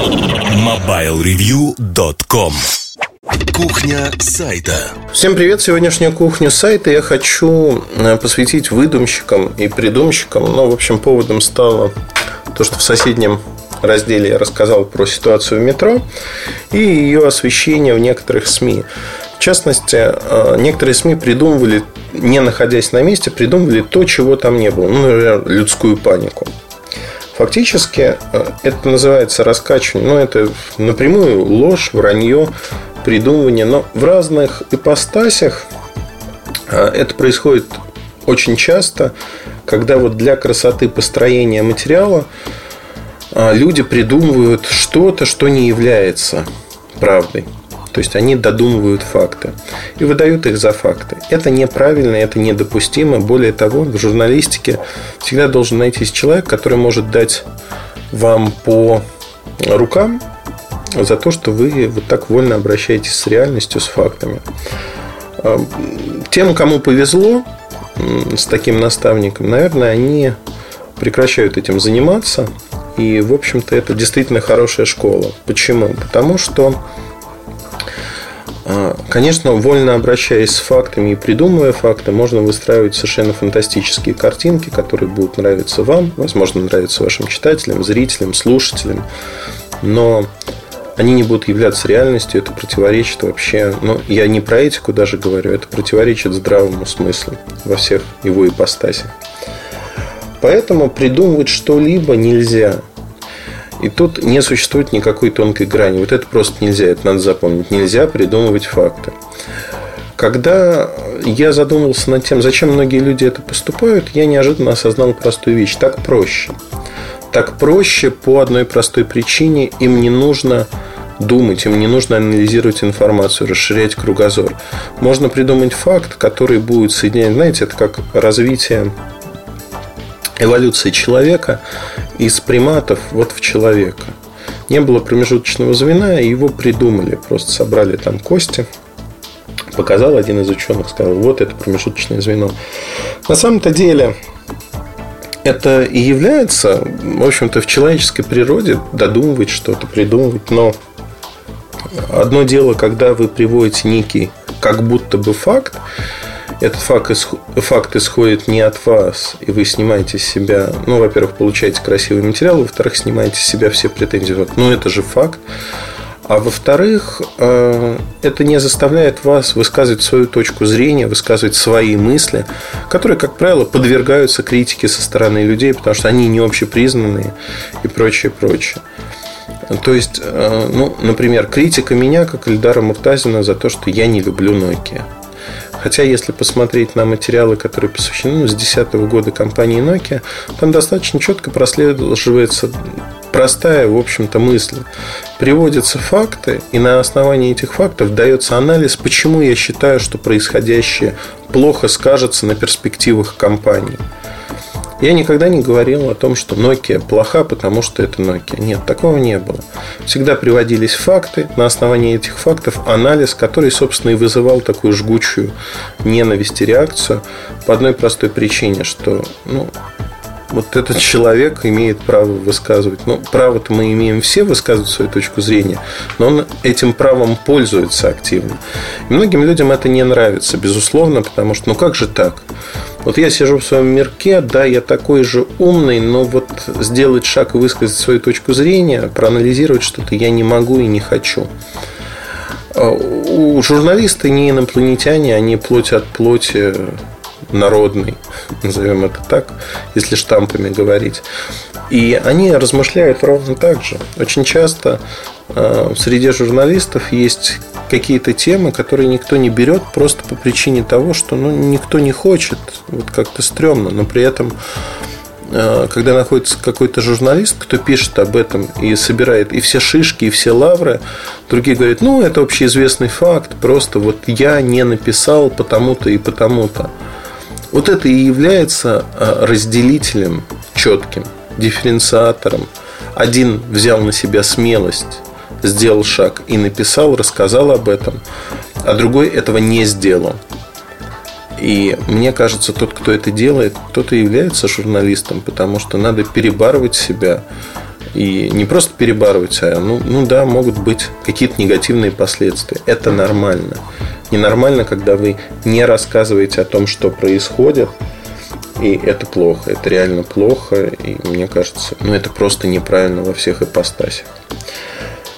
MobileReview.com Кухня сайта. Всем привет! Сегодняшнюю кухню сайта я хочу э, посвятить выдумщикам и придумщикам. Ну, в общем, поводом стало то, что в соседнем разделе я рассказал про ситуацию в метро и ее освещение в некоторых СМИ. В частности, э, некоторые СМИ придумывали, не находясь на месте, придумывали то, чего там не было. Ну, например, людскую панику. Фактически э, это называется раскачивание, но ну, это напрямую ложь, вранье, придумывание. Но в разных ипостасях э, это происходит очень часто, когда вот для красоты построения материала люди придумывают что-то, что не является правдой. То есть они додумывают факты и выдают их за факты. Это неправильно, это недопустимо. Более того, в журналистике всегда должен найтись человек, который может дать вам по рукам за то, что вы вот так вольно обращаетесь с реальностью, с фактами. А, тем, кому повезло с таким наставником, наверное, они прекращают этим заниматься. И, в общем-то, это действительно хорошая школа. Почему? Потому что конечно, вольно обращаясь с фактами и придумывая факты, можно выстраивать совершенно фантастические картинки, которые будут нравиться вам, возможно, нравиться вашим читателям, зрителям, слушателям, но они не будут являться реальностью, это противоречит вообще, ну, я не про этику даже говорю, это противоречит здравому смыслу во всех его ипостасях. Поэтому придумывать что-либо нельзя. И тут не существует никакой тонкой грани. Вот это просто нельзя, это надо запомнить. Нельзя придумывать факты. Когда я задумался над тем, зачем многие люди это поступают, я неожиданно осознал простую вещь. Так проще. Так проще по одной простой причине. Им не нужно думать, им не нужно анализировать информацию, расширять кругозор. Можно придумать факт, который будет соединять, знаете, это как развитие эволюции человека из приматов вот в человека. Не было промежуточного звена, и его придумали. Просто собрали там кости, показал один из ученых, сказал, вот это промежуточное звено. На самом-то деле, это и является, в общем-то, в человеческой природе додумывать что-то, придумывать, но одно дело, когда вы приводите некий как будто бы факт, этот факт, факт исходит не от вас, и вы снимаете с себя, ну, во-первых, получаете красивый материал, во-вторых, снимаете с себя все претензии. Вот, ну, это же факт. А во-вторых, э, это не заставляет вас высказывать свою точку зрения, высказывать свои мысли, которые, как правило, подвергаются критике со стороны людей, потому что они не общепризнанные и прочее, прочее. То есть, э, ну, например, критика меня, как Эльдара Муртазина, за то, что я не люблю Nokia. Хотя, если посмотреть на материалы, которые посвящены ну, с 2010 года компании Nokia, там достаточно четко прослеживается простая, в общем-то, мысль. Приводятся факты, и на основании этих фактов дается анализ, почему я считаю, что происходящее плохо скажется на перспективах компании. Я никогда не говорил о том, что Nokia плоха, потому что это Nokia. Нет, такого не было. Всегда приводились факты, на основании этих фактов анализ, который, собственно, и вызывал такую жгучую ненависть и реакцию по одной простой причине, что ну, вот этот человек имеет право высказывать. Ну, право-то мы имеем все высказывать свою точку зрения, но он этим правом пользуется активно. И многим людям это не нравится, безусловно, потому что, ну как же так? Вот я сижу в своем мирке, да, я такой же умный, но вот сделать шаг и высказать свою точку зрения, проанализировать что-то я не могу и не хочу. А у журналиста не инопланетяне, они плоть от плоти народный, назовем это так, если штампами говорить. И они размышляют ровно так же. Очень часто э, среди журналистов есть какие-то темы, которые никто не берет просто по причине того, что ну, никто не хочет, вот как-то стрёмно, но при этом э, когда находится какой-то журналист, кто пишет об этом и собирает и все шишки, и все лавры, другие говорят, ну, это общеизвестный факт, просто вот я не написал потому-то и потому-то. Вот это и является э, разделителем четким, дифференциатором. Один взял на себя смелость, сделал шаг и написал, рассказал об этом, а другой этого не сделал. И мне кажется, тот, кто это делает, тот и является журналистом, потому что надо перебарывать себя, И не просто перебарывать, а ну, ну да, могут быть какие-то негативные последствия. Это нормально. Ненормально, когда вы не рассказываете о том, что происходит, и это плохо, это реально плохо, и мне кажется, ну это просто неправильно во всех ипостасях.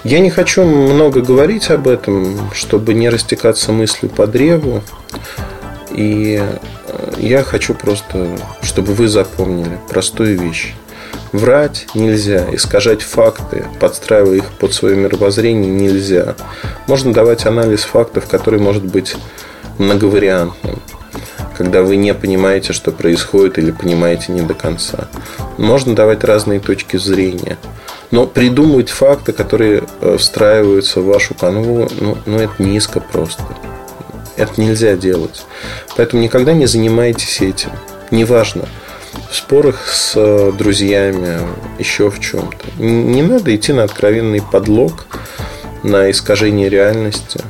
Я не хочу много говорить об этом, чтобы не растекаться мыслью по древу. И э, я хочу просто, чтобы вы запомнили простую вещь. Врать нельзя, искажать факты, подстраивая их под свое мировоззрение нельзя. Можно давать анализ фактов, который может быть многовариантным, когда вы не понимаете, что происходит или понимаете не до конца. Можно давать разные точки зрения. Но придумывать факты, которые э, встраиваются в вашу канву, ну, ну это низко просто. Это нельзя делать. Поэтому никогда не занимайтесь этим. Неважно – в спорах с э, друзьями, еще в чем-то. Не надо идти на откровенный подлог, на искажение реальности.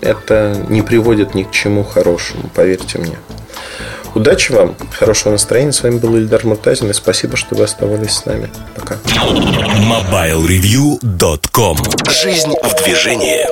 Это не приводит ни к чему хорошему, поверьте мне. Удачи вам, хорошего настроения. С вами был Ильдар Муртазин, и спасибо, что вы оставались с нами. Пока. MobileReview.com Жизнь в движении.